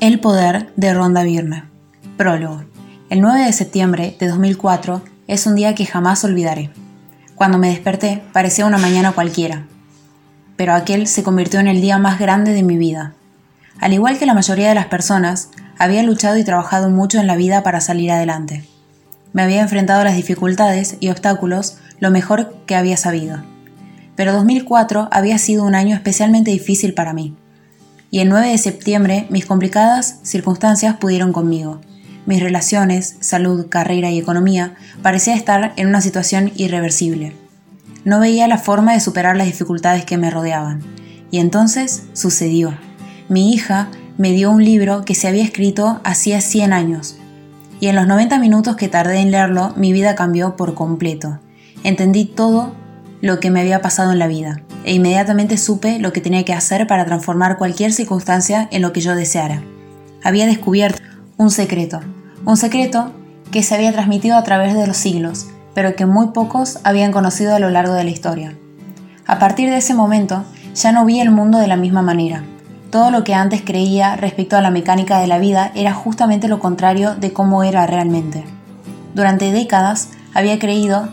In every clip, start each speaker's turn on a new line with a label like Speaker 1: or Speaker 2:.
Speaker 1: El poder de Ronda Byrne. Prólogo. El 9 de septiembre de 2004 es un día que jamás olvidaré. Cuando me desperté parecía una mañana cualquiera, pero aquel se convirtió en el día más grande de mi vida. Al igual que la mayoría de las personas, había luchado y trabajado mucho en la vida para salir adelante. Me había enfrentado a las dificultades y obstáculos lo mejor que había sabido. Pero 2004 había sido un año especialmente difícil para mí. Y el 9 de septiembre mis complicadas circunstancias pudieron conmigo. Mis relaciones, salud, carrera y economía parecía estar en una situación irreversible. No veía la forma de superar las dificultades que me rodeaban. Y entonces sucedió. Mi hija me dio un libro que se había escrito hacía 100 años. Y en los 90 minutos que tardé en leerlo, mi vida cambió por completo. Entendí todo lo que me había pasado en la vida, e inmediatamente supe lo que tenía que hacer para transformar cualquier circunstancia en lo que yo deseara. Había descubierto un secreto, un secreto que se había transmitido a través de los siglos, pero que muy pocos habían conocido a lo largo de la historia. A partir de ese momento, ya no vi el mundo de la misma manera. Todo lo que antes creía respecto a la mecánica de la vida era justamente lo contrario de cómo era realmente. Durante décadas había creído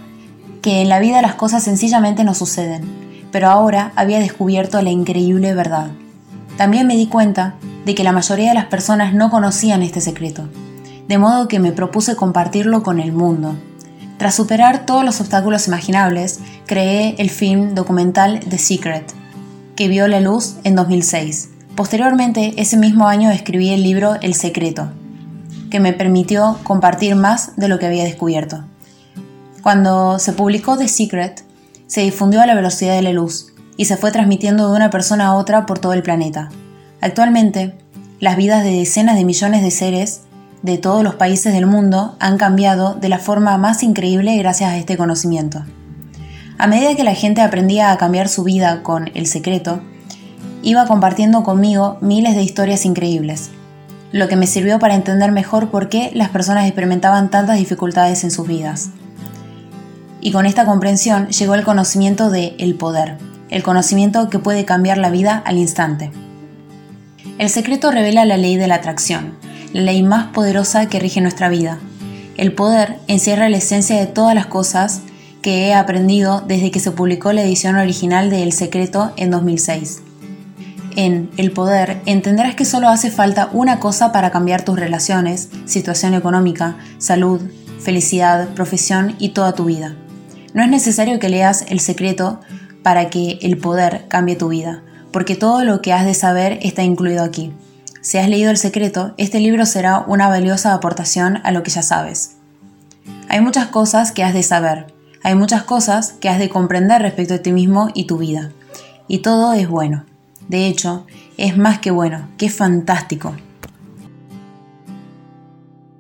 Speaker 1: que en la vida las cosas sencillamente no suceden, pero ahora había descubierto la increíble verdad. También me di cuenta de que la mayoría de las personas no conocían este secreto, de modo que me propuse compartirlo con el mundo. Tras superar todos los obstáculos imaginables, creé el film documental The Secret, que vio la luz en 2006. Posteriormente, ese mismo año escribí el libro El Secreto, que me permitió compartir más de lo que había descubierto. Cuando se publicó The Secret, se difundió a la velocidad de la luz y se fue transmitiendo de una persona a otra por todo el planeta. Actualmente, las vidas de decenas de millones de seres de todos los países del mundo han cambiado de la forma más increíble gracias a este conocimiento. A medida que la gente aprendía a cambiar su vida con el secreto, iba compartiendo conmigo miles de historias increíbles, lo que me sirvió para entender mejor por qué las personas experimentaban tantas dificultades en sus vidas y con esta comprensión llegó el conocimiento de el poder, el conocimiento que puede cambiar la vida al instante. El secreto revela la ley de la atracción, la ley más poderosa que rige nuestra vida. El poder encierra la esencia de todas las cosas que he aprendido desde que se publicó la edición original de El Secreto en 2006. En El Poder entenderás que solo hace falta una cosa para cambiar tus relaciones, situación económica, salud, felicidad, profesión y toda tu vida. No es necesario que leas El secreto para que el poder cambie tu vida, porque todo lo que has de saber está incluido aquí. Si has leído El secreto, este libro será una valiosa aportación a lo que ya sabes. Hay muchas cosas que has de saber, hay muchas cosas que has de comprender respecto a ti mismo y tu vida. Y todo es bueno. De hecho, es más que bueno, que fantástico.